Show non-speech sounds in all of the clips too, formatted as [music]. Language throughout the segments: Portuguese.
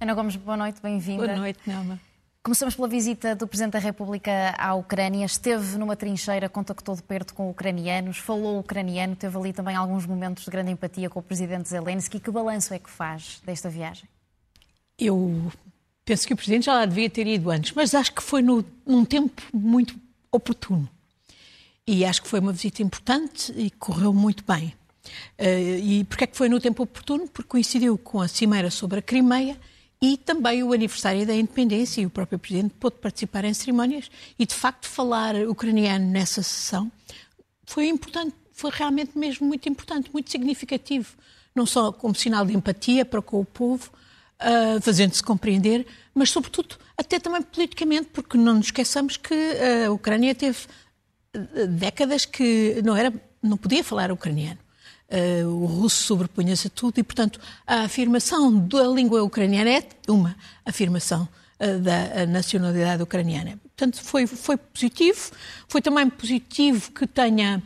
Ana Gomes, boa noite, bem-vinda. Boa noite, Nelma. Começamos pela visita do Presidente da República à Ucrânia. Esteve numa trincheira, contactou de perto com ucranianos, falou ucraniano, teve ali também alguns momentos de grande empatia com o Presidente Zelensky. Que balanço é que faz desta viagem? Eu penso que o Presidente já lá devia ter ido antes, mas acho que foi no, num tempo muito oportuno. E acho que foi uma visita importante e correu muito bem. Uh, e porquê é que foi no tempo oportuno? Porque coincidiu com a cimeira sobre a Crimeia e também o aniversário da independência e o próprio Presidente pôde participar em cerimónias e, de facto, falar ucraniano nessa sessão foi importante, foi realmente mesmo muito importante, muito significativo, não só como sinal de empatia para com o povo, uh, fazendo-se compreender, mas, sobretudo, até também politicamente, porque não nos esqueçamos que a Ucrânia teve ah, décadas que não, era, não podia falar ucraniano. Uh, o russo sobrepunha-se a tudo e, portanto, a afirmação da língua ucraniana é uma afirmação uh, da nacionalidade ucraniana. Portanto, foi, foi positivo. Foi também positivo que tenha,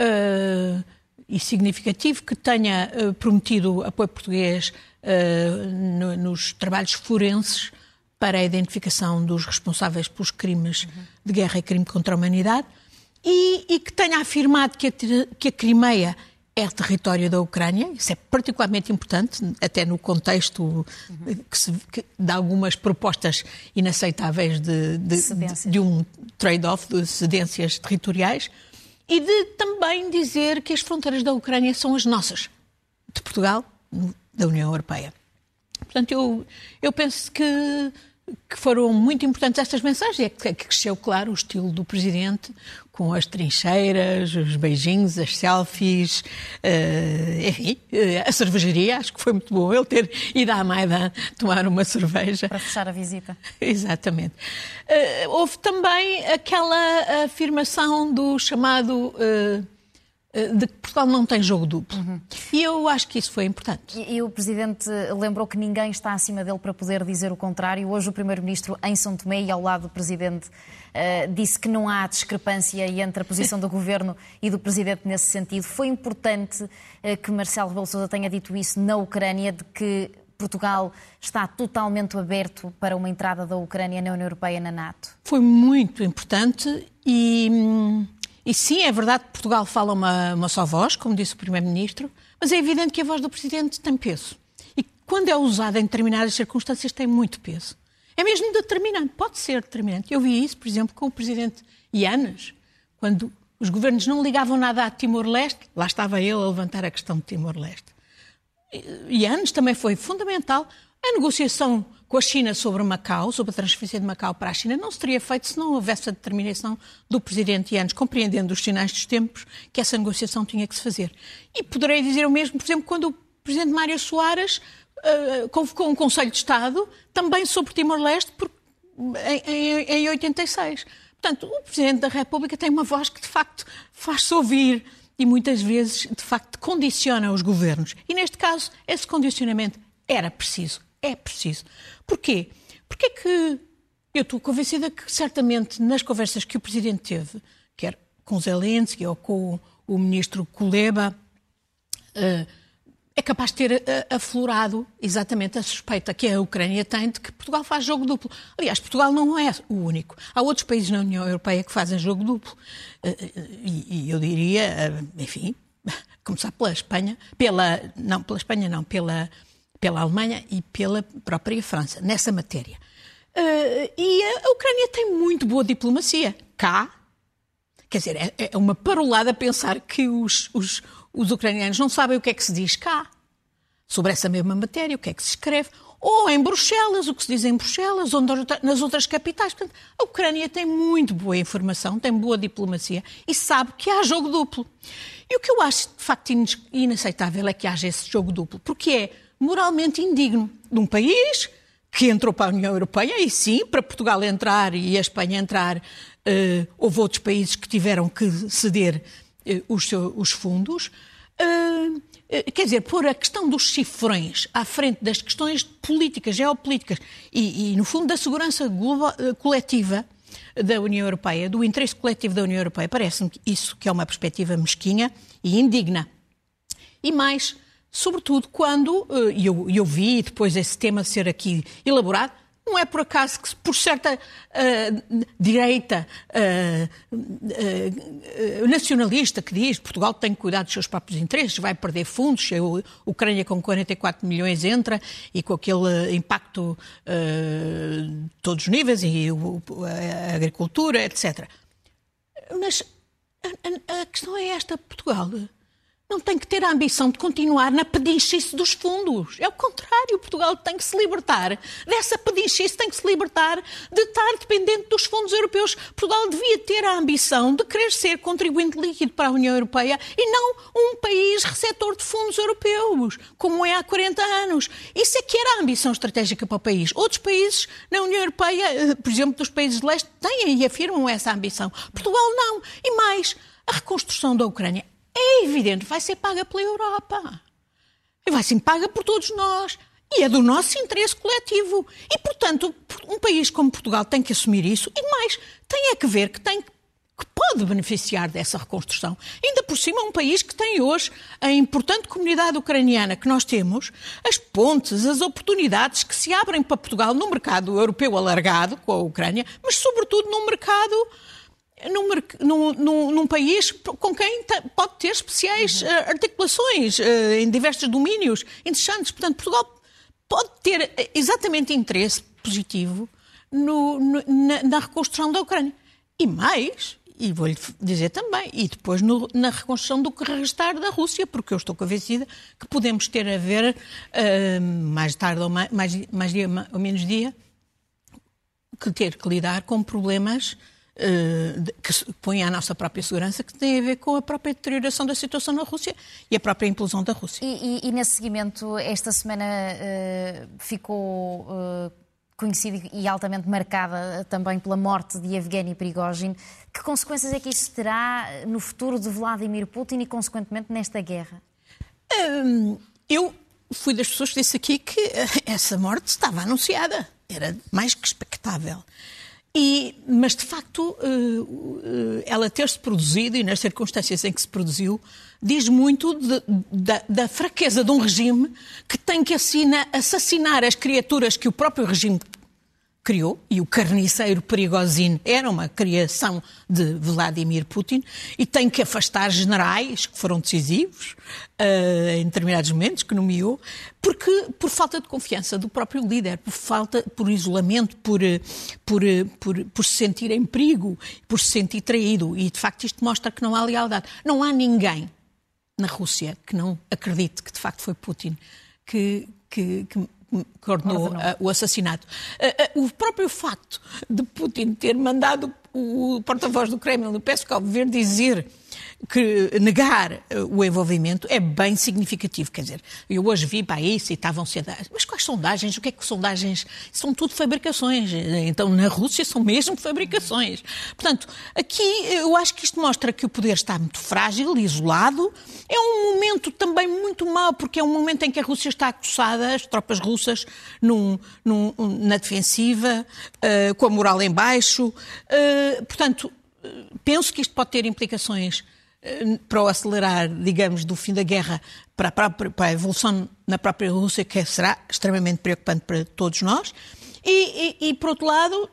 uh, e significativo, que tenha prometido apoio português no, nos trabalhos forenses para a identificação dos responsáveis pelos crimes uhum. de guerra e crime contra a humanidade e, e que tenha afirmado que a, que a Crimeia é território da Ucrânia, isso é particularmente importante, até no contexto uhum. que se, que, de algumas propostas inaceitáveis de, de, de, de um trade-off de cedências territoriais, e de também dizer que as fronteiras da Ucrânia são as nossas, de Portugal, da União Europeia. Portanto, eu, eu penso que que foram muito importantes estas mensagens é que cresceu, claro, o estilo do Presidente, com as trincheiras, os beijinhos, as selfies, uh, enfim, uh, a cervejaria, acho que foi muito bom ele ter ido à Maidan tomar uma cerveja. Para fechar a visita. [laughs] Exatamente. Uh, houve também aquela afirmação do chamado de que Portugal não tem jogo duplo. Uhum. E eu acho que isso foi importante. E, e, o Presidente lembrou que ninguém está acima dele para poder dizer o contrário. Hoje o Primeiro-Ministro em São Tomé e ao lado do Presidente uh, disse que não há discrepância entre a posição do [laughs] Governo e do Presidente nesse sentido. Foi importante uh, que Marcelo Rebelo Sousa tenha dito isso na Ucrânia, de que Portugal está totalmente aberto para uma entrada da Ucrânia na União Europeia e na NATO. Foi muito importante e... E sim, é verdade que Portugal fala uma, uma só voz, como disse o Primeiro-Ministro, mas é evidente que a voz do Presidente tem peso. E quando é usada em determinadas circunstâncias, tem muito peso. É mesmo determinante, pode ser determinante. Eu vi isso, por exemplo, com o Presidente Ianes, quando os governos não ligavam nada a Timor-Leste, lá estava ele a levantar a questão de Timor-Leste. Ianes também foi fundamental. A negociação com a China sobre Macau, sobre a transferência de Macau para a China, não se teria feito se não houvesse a determinação do Presidente Yanes, compreendendo os sinais dos tempos, que essa negociação tinha que se fazer. E poderei dizer o mesmo, por exemplo, quando o Presidente Mário Soares uh, convocou um Conselho de Estado também sobre Timor-Leste em, em, em 86. Portanto, o Presidente da República tem uma voz que, de facto, faz-se ouvir e muitas vezes, de facto, condiciona os governos. E, neste caso, esse condicionamento era preciso é preciso. Porquê? Porque é que eu estou convencida que certamente nas conversas que o Presidente teve, quer com Zelensky ou com o Ministro Kuleba, eh, é capaz de ter eh, aflorado exatamente a suspeita que a Ucrânia tem de que Portugal faz jogo duplo. Aliás, Portugal não é o único. Há outros países na União Europeia que fazem jogo duplo. Eh, e eu diria, enfim, [laughs] começar pela Espanha, pela. Não, pela Espanha não, pela pela Alemanha e pela própria França, nessa matéria. Uh, e a Ucrânia tem muito boa diplomacia. Cá, quer dizer, é, é uma parolada pensar que os, os, os ucranianos não sabem o que é que se diz cá sobre essa mesma matéria, o que é que se escreve, ou em Bruxelas, o que se diz em Bruxelas, ou nas outras capitais. Portanto, a Ucrânia tem muito boa informação, tem boa diplomacia e sabe que há jogo duplo. E o que eu acho de facto inaceitável é que haja esse jogo duplo, porque é moralmente indigno de um país que entrou para a União Europeia, e sim, para Portugal entrar e a Espanha entrar, uh, houve outros países que tiveram que ceder uh, os, seus, os, fundos. Uh, quer dizer, pôr a questão dos cifrões à frente das questões políticas, geopolíticas e, e no fundo, da segurança global, coletiva, da União Europeia, do interesse coletivo da União Europeia, parece-me isso que é uma perspectiva mesquinha e indigna. E mais, sobretudo quando, eh, e eu, eu vi depois esse tema ser aqui elaborado, não é por acaso que, por certa uh, direita uh, uh, nacionalista que diz Portugal tem que cuidar dos seus próprios interesses, vai perder fundos, a Ucrânia com 44 milhões entra e com aquele impacto de todos os níveis, e a agricultura, etc. Mas a, a, a questão é esta, Portugal não tem que ter a ambição de continuar na pedichice dos fundos. É o contrário. Portugal tem que se libertar dessa pedichice, tem que se libertar de estar dependente dos fundos europeus. Portugal devia ter a ambição de querer ser contribuinte líquido para a União Europeia e não um país receptor de fundos europeus, como é há 40 anos. Isso é que era a ambição estratégica para o país. Outros países na União Europeia, eh, por exemplo, dos países de leste, têm e afirmam essa ambição. Portugal não. E mais, a reconstrução da Ucrânia é evidente, vai ser paga pela Europa. E vai ser paga por todos nós. E é do nosso interesse coletivo. E, portanto, um país como Portugal tem que assumir isso. E mais, tem é que ver que tem que pode beneficiar dessa reconstrução. Ainda por cima, um país que tem hoje a importante comunidade ucraniana que nós temos, as pontes, as oportunidades que se abrem para Portugal no mercado europeu alargado com a Ucrânia, mas sobretudo no mercado num, num, num, país com quem pode ter especiais uhum. articulações uh, em diversos domínios interessantes. Portanto, Portugal pode ter eh, exatamente interesse positivo no, no, na, na, reconstrução da Ucrânia. E mais, e vou-lhe dizer também, e depois no, na reconstrução do que restar da Rússia, porque eu estou convencida que podemos ter a ver, uh, mais tarde ou mais, mais, mais dia ou menos dia, que ter que lidar com problemas eh, que põe à nossa própria segurança, que tem a ver com a própria deterioração da situação na Rússia e a própria implosão da Rússia. E, e, e nesse seguimento, esta semana uh, ficou uh, conhecida e altamente marcada também pela morte de Evgeny Prigozhin. Que consequências é que isso terá no futuro de Vladimir Putin e, consequentemente, nesta guerra? Um, eu fui das pessoas que disse aqui que [laughs] essa morte estava anunciada. Era mais que expectável. E, mas, de facto, eh, eh, ela ter-se produzido, e nas circunstâncias em que se produziu, diz muito de, da fraqueza de um regime que tem que assina, assassinar as criaturas que o próprio regime criou, e o carniceiro perigosino era uma criação de Vladimir Putin, e tem que afastar generais que foram decisivos uh, em determinados momentos, que nomeou, porque por falta de confiança do próprio líder, por falta, por isolamento, por, por, por, por se sentir em perigo, por se sentir traído. E de facto isto mostra que não há lealdade. Não há ninguém na Rússia que não acredite que de facto foi Putin que, que, que que ordenou uh, o assassinato. Uh, uh, o próprio facto de Putin ter mandado o porta-voz do Kremlin, o Peskov, vir dizer negar eh, o envolvimento é bem significativo. Quer dizer, eu hoje vi para e estavam sondagens. Mas quais sondagens? O que é que sondagens? São tudo fabricações. Então, na Rússia são mesmo [laughs] fabricações. Portanto, aqui eu acho que isto mostra que o poder está muito frágil, isolado. É um momento também muito mau, porque é um momento em que a Rússia está acossada, as tropas russas num, num, na defensiva, uh, com a moral em baixo. Uh, portanto, penso que isto pode ter implicações eh, para o acelerar, digamos, do fim da guerra para a, própria, para a evolução na própria Rússia, que será extremamente preocupante para todos nós. E, e, e por outro lado,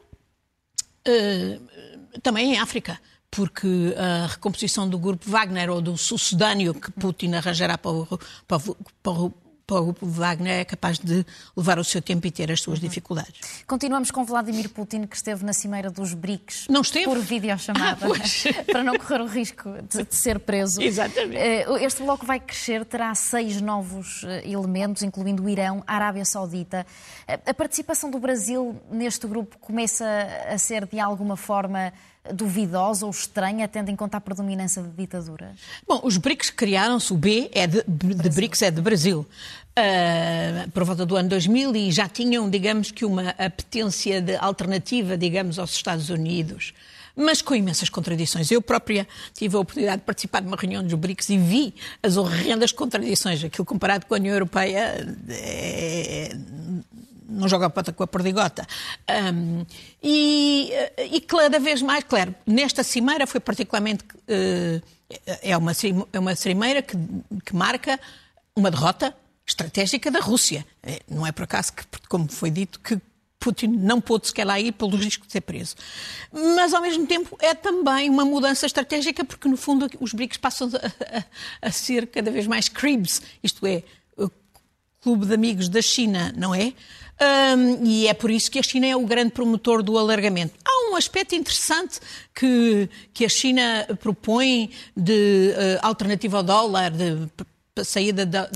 eh, também em África, porque a recomposição do grupo Wagner ou do sucedâneo que Putin arranjará para o, para o, para o o Wagner é capaz de levar o seu tempo e ter as suas uhum. dificuldades. Continuamos com Vladimir Putin, que esteve na cimeira dos BRICS Não esteve? por videochamada, [laughs] ah, para não correr o risco de, de, ser preso. Exatamente. Eh, este bloco vai crescer, terá seis novos eh, elementos, incluindo o Irão, a Arábia Saudita. Eh, a participação do Brasil neste grupo começa a ser, de alguma forma, duvidosa ou estranha, tendo em conta a predominância de ditaduras? Bom, os BRICS criaram-se, o B é de, de BRICS é de Brasil, uh, por volta do ano 2000 e já tinham, digamos que, uma apetência de alternativa, digamos, aos Estados Unidos mas com imensas contradições. Eu própria tive a oportunidade de participar de uma reunião dos BRICS e vi as horrendas contradições. Aquilo comparado com a União Europeia é, não joga a pata com a perdigota. Um, e, e, cada vez mais, claro, nesta cimeira foi particularmente. Uh, é, uma, é uma cimeira que, que marca uma derrota estratégica da Rússia. É, não é por acaso que, como foi dito, que Putin não pôde sequer lá ir pelo risco de ser preso. Mas, ao mesmo tempo, é também uma mudança estratégica, porque, no fundo, os BRICS passam a, a, a ser cada vez mais CRIBS, isto é, Clube de Amigos da China, não é? Um, e é por isso que a China é o grande promotor do alargamento. Há um aspecto interessante que, que a China propõe de uh, alternativa ao dólar, de saída da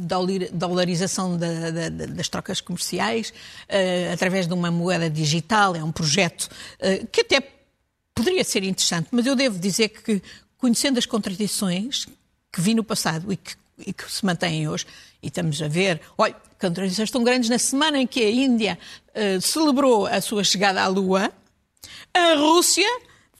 dolarização da, da, das trocas comerciais uh, através de uma moeda digital. É um projeto uh, que até poderia ser interessante, mas eu devo dizer que, conhecendo as contradições que vi no passado e que, e que se mantêm hoje, e estamos a ver, olha, contradições tão grandes na semana em que a Índia uh, celebrou a sua chegada à Lua, a Rússia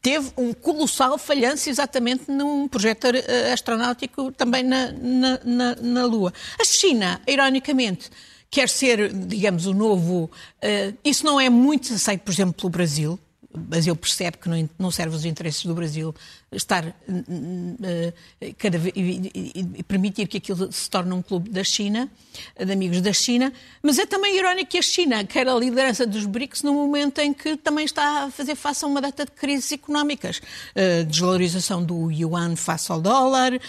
teve um colossal falhanço exatamente num projeto eh, astronáutico também na, na, na, na Lua. A China, ironicamente, quer ser, digamos, o novo. Uh, isso não é muito aceito, por exemplo, pelo Brasil. O Brasil percebe que não, não serve os interesses do Brasil estar uh, cada vez, e, permitir que aquilo se torne um clube da China, de amigos da China, mas é também irónico que a China quer a liderança dos BRICS no momento em que também está a fazer face a uma data de crises económicas. Uh, desvalorização do yuan face ao dólar, uh,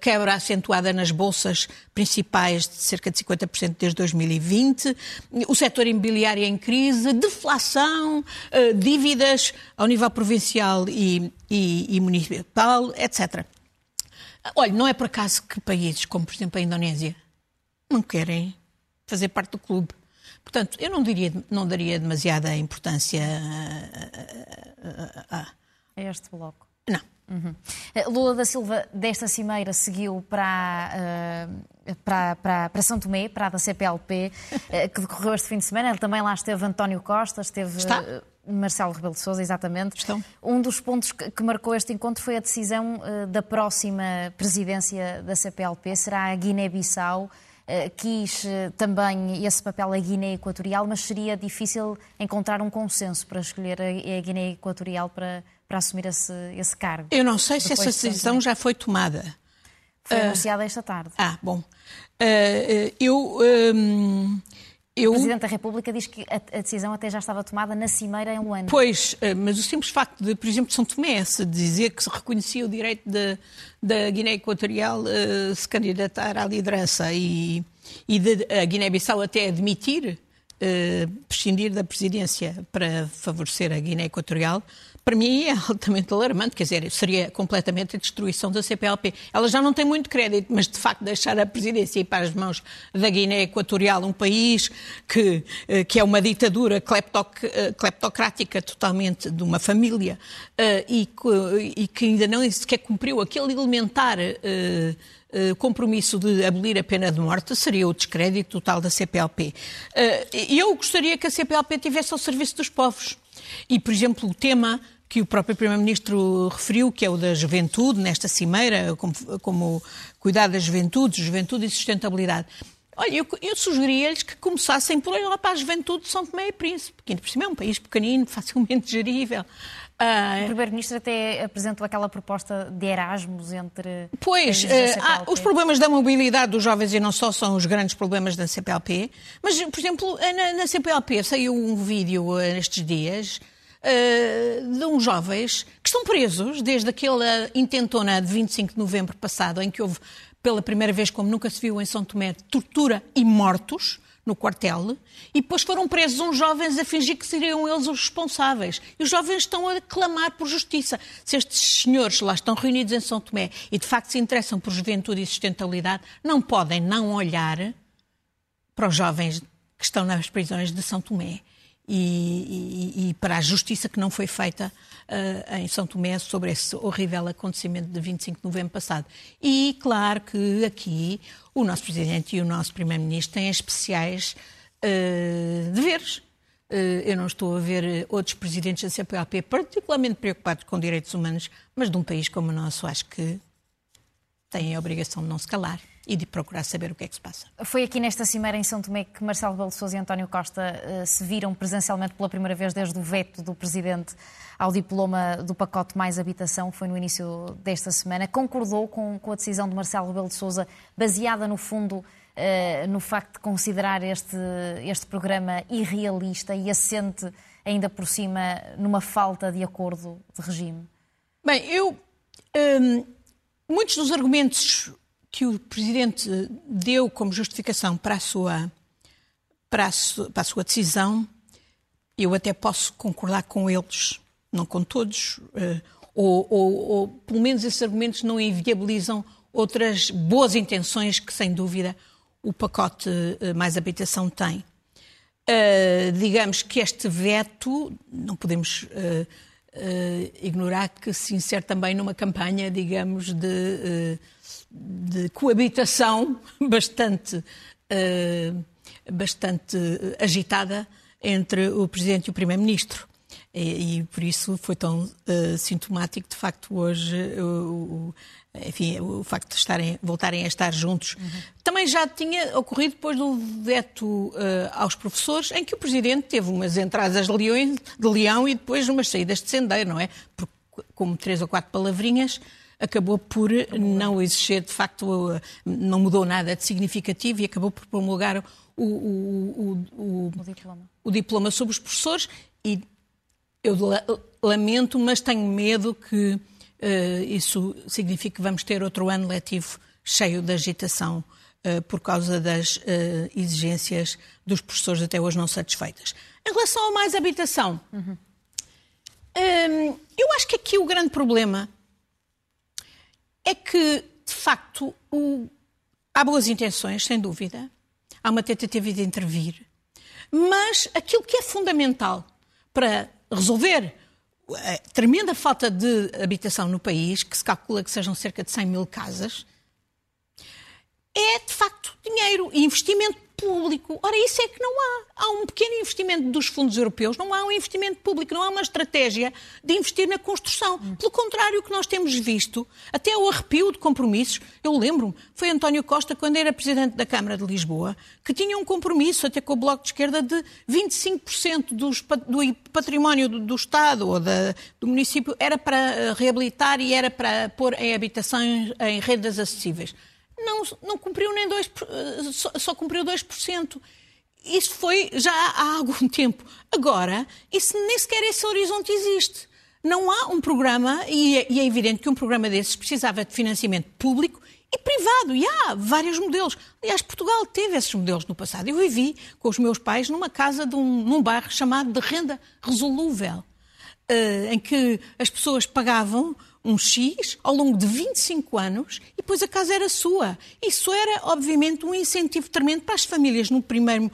quebra acentuada nas bolsas principais de cerca de 50% desde 2020, o setor imobiliário em crise, deflação, dívidas ao nível provincial e, e, e municipal, etc. Olha, não é por acaso que países como, por exemplo, a Indonésia não querem fazer parte do clube. Portanto, eu não, diria, não daria demasiada importância a, a, a, a este bloco. Não. Uhum. Lula da Silva, desta cimeira, seguiu para, uh, para, para, para, São Tomé, para a da CPLP, uh, [laughs] que decorreu este fim de semana. Ele também lá esteve António Costa, esteve. Está? Uh, Marcelo Rebelo de Sousa, exatamente. Estão. Um dos pontos que, que marcou este encontro foi a decisão uh, da próxima presidência da CPLP, será a Guiné-Bissau. Quis também esse papel a Guiné Equatorial, mas seria difícil encontrar um consenso para escolher a Guiné Equatorial para, para assumir esse, esse cargo. Eu não sei se essa decisão já foi tomada. Foi anunciada esta tarde. Ah, bom. eu. Um eu... O Presidente da República diz que a, a, decisão até já estava tomada na Cimeira em Luanda. Pois, mas o simples facto de, por exemplo, São Tomé se dizer que se reconhecia o direito de, da Guiné Equatorial uh, se candidatar à liderança e, e de, a Guiné-Bissau até admitir uh, prescindir da presidência para favorecer a Guiné Equatorial, para mim é altamente alarmante, quer dizer, seria completamente a destruição da CPLP. Ela já não tem muito crédito, mas de facto deixar a presidência ir para as mãos da Guiné Equatorial, um país que, eh, que é uma ditadura cleptoc, eh, cleptocrática totalmente de uma família eh, e, e que ainda não sequer cumpriu aquele elementar compromisso de abolir a pena de morte seria o descrédito total da CPLP. Eu gostaria que a CPLP tivesse ao serviço dos povos. E, por exemplo, o tema que o próprio Primeiro-Ministro referiu, que é o da juventude, nesta cimeira, como, como cuidar da juventude, juventude e sustentabilidade. Olha, eu, eu sugeria-lhes que começassem por lá para a juventude de São Tomé e Príncipe, que ainda por cima é um país pequenino, [laughs] facilmente gerível. Uh, o Primeiro-Ministro até apresentou aquela proposta de Erasmus entre. Pois, uh, os problemas da mobilidade dos jovens e não só são os grandes problemas da CPLP, mas, por exemplo, na, na CPLP saiu um vídeo uh, nestes dias uh, de uns jovens que estão presos desde aquela intentona de 25 de novembro passado, em que houve, pela primeira vez, como nunca se viu em São Tomé, tortura e mortos no quartel, e depois foram presos uns jovens a fingir que seriam eles os responsáveis. E os jovens estão a clamar por justiça. Se estes senhores lá estão reunidos em São Tomé e de facto se interessam por juventude e sustentabilidade, não podem não olhar para os jovens que estão nas prisões de São Tomé e, e, e, para a justiça que não foi feita uh, em São Tomé sobre esse horrível acontecimento de 25 de novembro passado. E claro que aqui o nosso Presidente e o nosso Primeiro-Ministro têm especiais uh, deveres. Uh, eu não estou a ver outros presidentes da CPLP particularmente preocupados com direitos humanos, mas de um país como o nosso acho que têm a obrigação de não se calar e de procurar saber o que é que se passa. Foi aqui nesta cimeira em São Tomé que Marcelo Rebelo de Sousa e António Costa uh, se viram presencialmente pela primeira vez desde o veto do Presidente ao diploma do pacote Mais Habitação, foi no início desta semana. Concordou com, com a decisão de Marcelo Rebelo de Sousa, baseada no fundo uh, no facto de considerar este, este programa irrealista e assente ainda por cima numa falta de acordo de regime? Bem, eu. Um, muitos dos argumentos que o Presidente deu como justificação para a sua, para a sua, para a sua decisão, eu até posso concordar com eles, não com todos, uh, ou, ou, ou pelo menos esses argumentos não inviabilizam outras boas intenções que, sem dúvida, o pacote uh, Mais Habitação tem. Uh, digamos que este veto, não podemos uh, uh, ignorar que se insere também numa campanha, digamos, de, de coabitação [laughs] bastante, bastante agitada entre o Presidente e o Primeiro-Ministro. E, e, por isso foi tão sintomático, de facto, hoje o enfim, o facto de estarem, voltarem a estar juntos. Uhum. Também já tinha ocorrido depois do veto uh, aos professores, em que o Presidente teve umas entradas de, leão, de leão e depois umas saídas de sendeiro, não é? Porque, como três ou quatro palavrinhas, acabou por não exigir, de facto, não mudou nada de significativo e acabou por promulgar o, o, o, o diploma. o diploma sobre os professores e eu lamento, mas tenho medo que Uh, isso significa que vamos ter outro ano letivo cheio de agitação uh, por causa das uh, exigências dos professores até hoje não satisfeitas. Em relação a mais habitação, uhum. um, eu acho que aqui o grande problema é que, de facto, o... há boas intenções, sem dúvida, há uma tentativa de intervir, mas aquilo que é fundamental para resolver. A tremenda falta de habitação no país, que se calcula que sejam cerca de 100 mil casas, é de facto dinheiro. E investimento público. Ora, isso é que não há. Há um pequeno investimento dos fundos europeus, não há um investimento público, não há uma estratégia de investir na construção. Pelo contrário, o que nós temos visto, até o arrepio de compromissos, eu lembro-me, foi António Costa, quando era presidente da Câmara de Lisboa, que tinha um compromisso, até com o Bloco de Esquerda, de 25% dos, do património do, do Estado ou da, do município era para eh, reabilitar e era para pôr em habitações em rendas acessíveis não, não cumpriu nem 2%, eh, só, só cumpriu 2%. Isso foi já há algum [laughs] tempo. Agora, isso, nem sequer esse horizonte existe. Não há um programa, e é, e é evidente que um programa desses precisava de financiamento público e privado. E há vários modelos. Aliás, Portugal teve esses modelos no passado. Eu vivi com os meus pais numa casa de um, num bairro chamado de renda resolúvel, uh, em que as pessoas pagavam um X ao longo de 25 anos e depois a casa era sua. Isso era, obviamente, um incentivo tremendo para as famílias, no primeiro,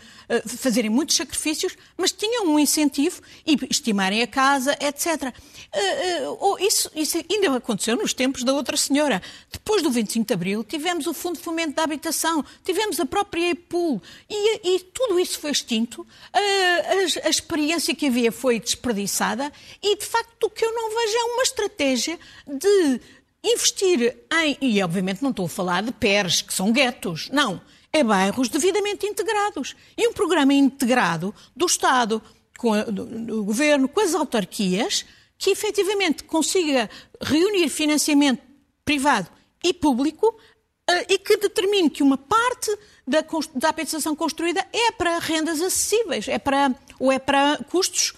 fazerem muitos sacrifícios, mas tinham um incentivo e estimarem a casa, etc. Uh, uh, isso, isso, ainda aconteceu nos tempos da outra senhora. Depois do 25 de Abril, tivemos o Fundo de Fomento da Habitação, tivemos a própria EPUL e, e tudo isso foi extinto. A, a experiência que havia foi desperdiçada e, de facto, o que eu não vejo é uma estratégia de investir em. E, obviamente, não estou a falar de PERs, que são guetos. Não. É bairros devidamente integrados. E um programa integrado do Estado, com a, do, do Governo, com as autarquias, que efetivamente consiga reunir financiamento privado e público uh, e que determine que uma parte da, da habitação construída é para rendas acessíveis, é para, ou é para custos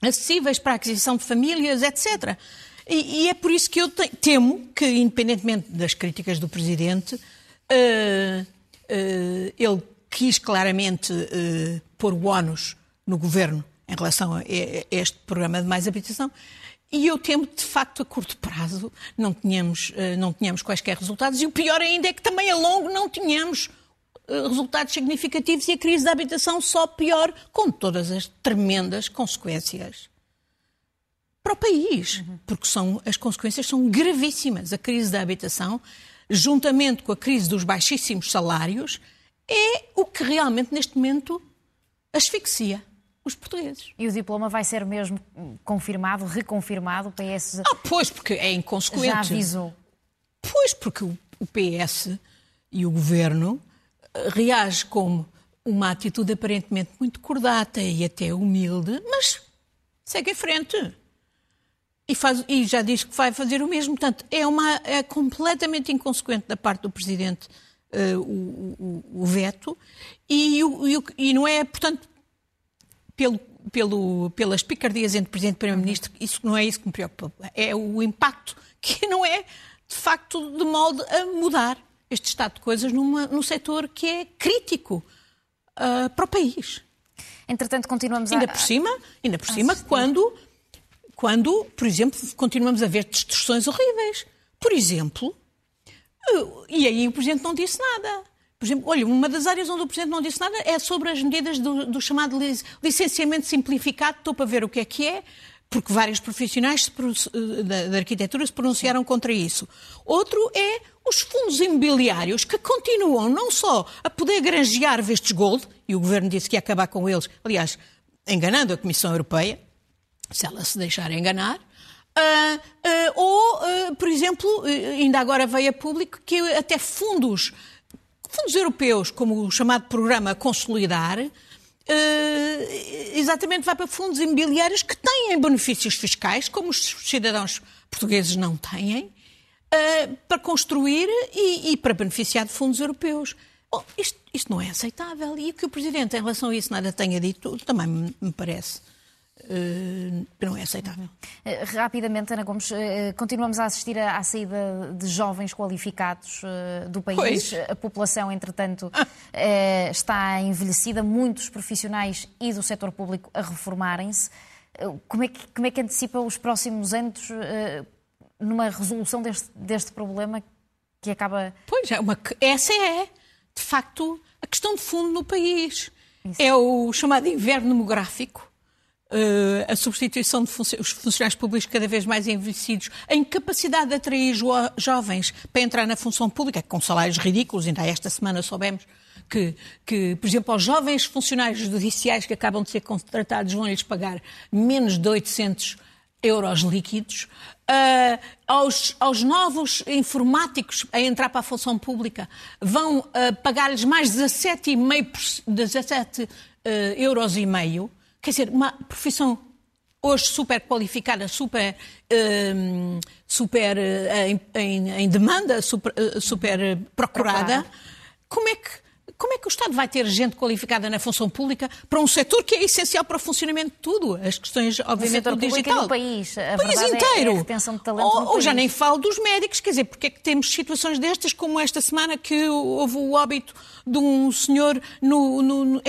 acessíveis para a aquisição de famílias, etc. E, e é por isso que eu te, temo que, independentemente das críticas do Presidente, uh, ele quis claramente uh, pôr o ónus no Governo em relação a, este programa de mais habitação. E eu temo de facto, a curto prazo não tenhamos, não tenhamos quaisquer resultados. E o pior ainda é que também a longo não tenhamos resultados significativos e a crise da habitação só pior, com todas as tremendas consequências para o país, porque são, as consequências são gravíssimas. A crise da habitação, juntamente com a crise dos baixíssimos salários, é o que realmente neste momento asfixia os portugueses. E o diploma vai ser mesmo confirmado, reconfirmado? O PS. Ah, pois, porque é inconsequente. Já avisou. Pois, porque o PS e o governo eh, reage como uma atitude aparentemente muito cordata e até humilde, mas segue em frente. E, faz, e já diz que vai fazer o mesmo. Portanto, é, uma, é completamente inconsequente da parte do Presidente uh, o, o, o, veto e, o, e, não é, portanto, pelo, pelo, pelas picardias entre Presidente e Primeiro-Ministro, isso não é isso que me preocupa. É o impacto que não é, de facto, de modo a mudar este estado de coisas numa, num setor que é crítico uh, para o país. Entretanto, continuamos ainda a... Por cima, ainda por cima, quando, quando, por exemplo, continuamos a ver destruções horríveis. Por exemplo, uh, e aí o Presidente não disse nada. Por exemplo, olha, uma das áreas onde o Presidente não disse nada é sobre as medidas do, do chamado licenciamento simplificado. Estou para ver o que é que é porque vários profissionais eh, da, arquitetura se pronunciaram contra isso. Outro é os fundos imobiliários que continuam não só a poder granjear vestes gold, e o governo disse que ia acabar com eles, aliás, enganando a Comissão Europeia, se ela se deixar enganar, uh, uh, ou, uh, por exemplo, ainda agora veio a público que até fundos, fundos europeus, como o chamado programa Consolidar, exatamente vai para fundos imobiliários que têm benefícios fiscais, como os cidadãos portugueses não têm, para construir e, e, para beneficiar de fundos europeus. Bom, isto, isto, não é aceitável. E o que o Presidente, em relação a isso, nada tenha dito, também me, parece não é aceitável. Eh, rapidamente, Ana Gomes, uh, continuamos a assistir à, saída de jovens qualificados do país. Pois. A população, entretanto, ah. está envelhecida, muitos profissionais e do setor público a reformarem-se. Como, é que, como é que antecipa os próximos anos numa resolução deste, deste problema que acaba. Pois, é uma, essa é, de facto, a questão de fundo no país. Isso. É o chamado inverno demográfico Uh, a substituição de funci os funcionários públicos cada vez mais envelhecidos, a incapacidade de atrair jo jovens para entrar na função pública, com salários ridículos, ainda esta semana soubemos que, que, por exemplo, aos jovens funcionários judiciais que acabam de ser contratados vão-lhes pagar menos de 800 euros líquidos, uh, aos, aos, novos informáticos a entrar para a função pública vão uh, pagar-lhes mais 17,5 17 uh, euros e meio, Quer dizer, uma profissão hoje super qualificada, super, um, super uh, em, em, demanda, super, uh, super procurada, como é que como é que o Estado vai ter gente qualificada na função pública para um setor que é essencial para o funcionamento de tudo? As questões, obviamente, do digital. no país. A o país inteiro. É a ou, ou já nem falo dos médicos, quer dizer, porque é que temos situações destas, como esta semana que houve o óbito de um senhor no, no, no,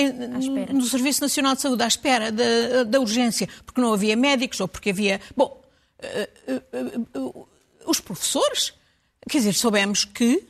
no Serviço Nacional de Saúde à espera da, da urgência, porque não havia médicos ou porque havia. Bom, uh, uh, uh, os professores, quer dizer, soubemos que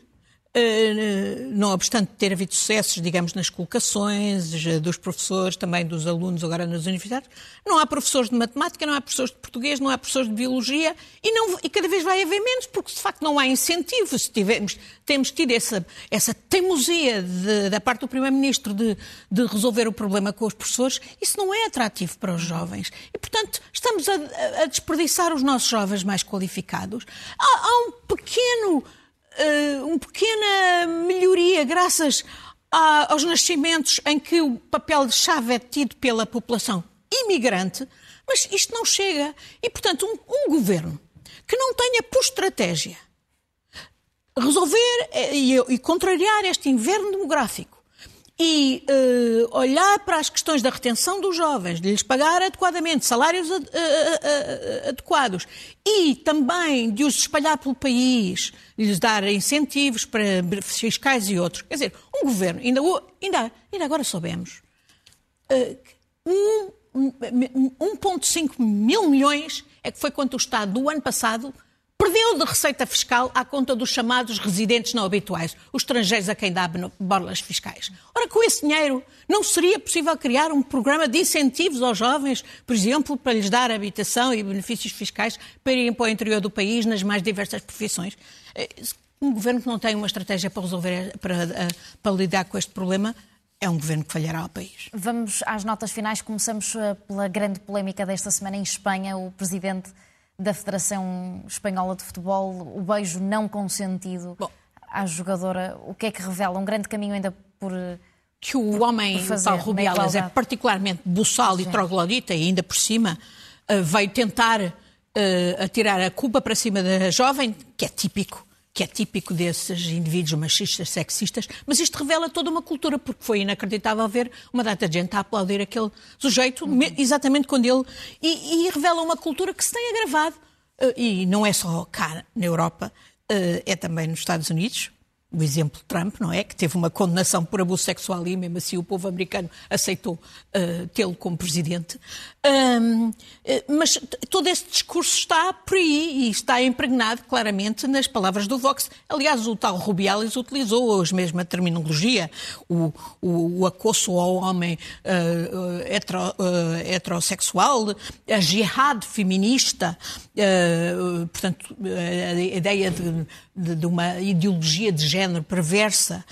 não obstante ter havido sucessos, digamos, nas colocações dos professores, também dos alunos agora nas universidades, não há professores de matemática, não há professores de português, não há professores de biologia e, não, e cada vez vai haver menos, porque de facto não há incentivo. Se tivermos, temos tido essa, essa teimosia de, da parte do Primeiro-Ministro de, de resolver o problema com os professores, isso não é atrativo para os jovens. E, portanto, estamos a, a desperdiçar os nossos jovens mais qualificados. Há, há um pequeno uh, uma pequena melhoria graças a, aos nascimentos em que o papel de chave é tido pela população imigrante, mas isto não chega. E, portanto, um, um governo que não tenha por estratégia resolver eh, e, e contrariar este inverno demográfico e uh, olhar para as questões da retenção dos jovens, de lhes pagar adequadamente, salários ad, adequados e também de os espalhar pelo país, lhes dar incentivos para fiscais e outros. Quer dizer, um governo, ainda, ainda, ainda agora soubemos, uh, 1,5 mil milhões é que foi quanto o Estado do ano passado perdeu de receita fiscal à conta dos chamados residentes não habituais, os estrangeiros a quem dá borlas fiscais. Ora, com esse dinheiro, não seria possível criar um programa de incentivos aos jovens, por exemplo, para lhes dar habitação e benefícios fiscais para irem para o interior do país nas mais diversas profissões? Eh, um governo que não tem uma estratégia para resolver, para, eh, para lidar com este problema, é um governo que falhará ao país. Vamos às notas finais. Começamos eh, pela grande polémica desta semana em Espanha. O presidente da Federação Espanhola de Futebol, o beijo não consentido. Bom. à jogadora, o que é que revela? Um grande caminho ainda por. Que o homem, o tal Rubiales, é particularmente buçal e troglodita, e ainda por cima uh, veio tentar uh, atirar a culpa para cima da jovem, que é típico que é típico desses indivíduos machistas, sexistas, mas isto revela toda uma cultura, porque foi inacreditável ver uma data de gente a aplaudir aquele sujeito, uhum. exatamente quando ele. E, e, revela uma cultura que se tem agravado, uh, e não é só cá na Europa, uh, é também nos Estados Unidos, o exemplo Trump, não é? Que teve uma condenação por abuso sexual e mesmo assim o povo americano aceitou uh, tê-lo como presidente. Um, eh, mas todo esse discurso está por aí e está impregnado claramente nas palavras do Vox. Aliás, o tal Rubiales utilizou hoje mesmo a terminologia, o, o, o acosso ao homem uh, hetero, uh, heterossexual, a jihad feminista, portanto, a ideia de, de, de uma ideologia de género género perversa,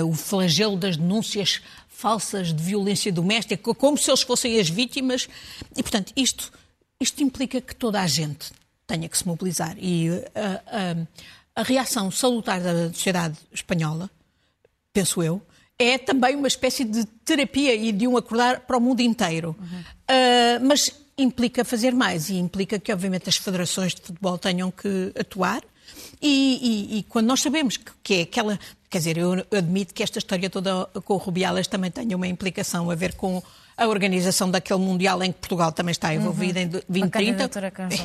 uh, o flagelo das denúncias falsas de violência doméstica, como se eles fossem as vítimas. E, portanto, isto, isto implica que toda a gente tenha que se mobilizar. E uh, uh, a reação salutar da sociedade espanhola, penso eu, é também uma espécie de terapia e de um acordar para o mundo inteiro. Uhum. Uh, mas implica fazer mais e implica que, obviamente, as federações de futebol tenham que atuar e, e, e quando nós sabemos que, que, é aquela. Quer dizer, eu admito que esta história toda com o Rubiales também tem uma implicação a ver com a organização daquele Mundial em que Portugal também está envolvida uhum. em 2030.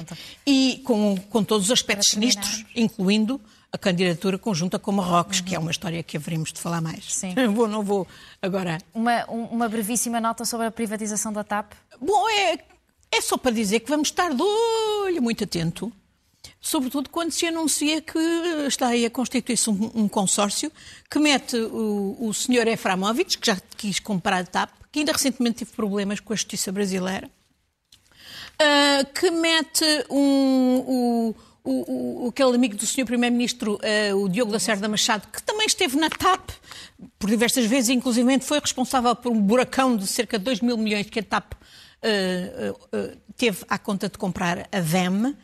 [laughs] E com, com todos os aspectos sinistros, incluindo a candidatura conjunta com Marrocos, uhum. que é uma história que haveremos de falar mais. Sim. [laughs] vou, não vou agora. Uma, uma brevíssima nota sobre a privatização da TAP? Bom, é, é só para dizer que vamos estar de olho muito atento sobretudo quando se anuncia que está aí a constituir-se um, um, consórcio que mete o, o senhor Eframovich, que já quis comprar a TAP, que ainda recentemente teve problemas com a justiça brasileira, uh, que mete um, o, o, o, aquele amigo do senhor Primeiro-Ministro, uh, o Diogo da Serra Machado, que também esteve na TAP por diversas vezes, inclusive foi responsável por um buracão de cerca de 2 mil milhões que a TAP uh, teve à conta de comprar a VEM.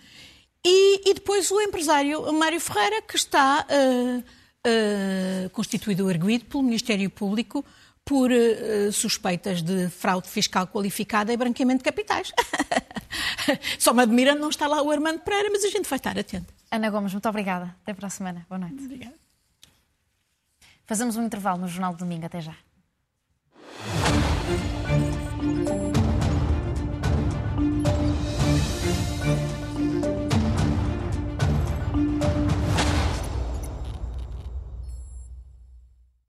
E, e depois o empresário Mário Ferreira, que está uh, uh, constituído erguido pelo Ministério Público por uh, suspeitas de fraude fiscal qualificada e branqueamento de capitais. [laughs] Só me admira não estar lá o Armando Pereira, mas a gente vai estar atento. Ana Gomes, muito obrigada. Até para a semana. Boa noite. Obrigada. Fazemos um intervalo no Jornal de Domingo. Até já.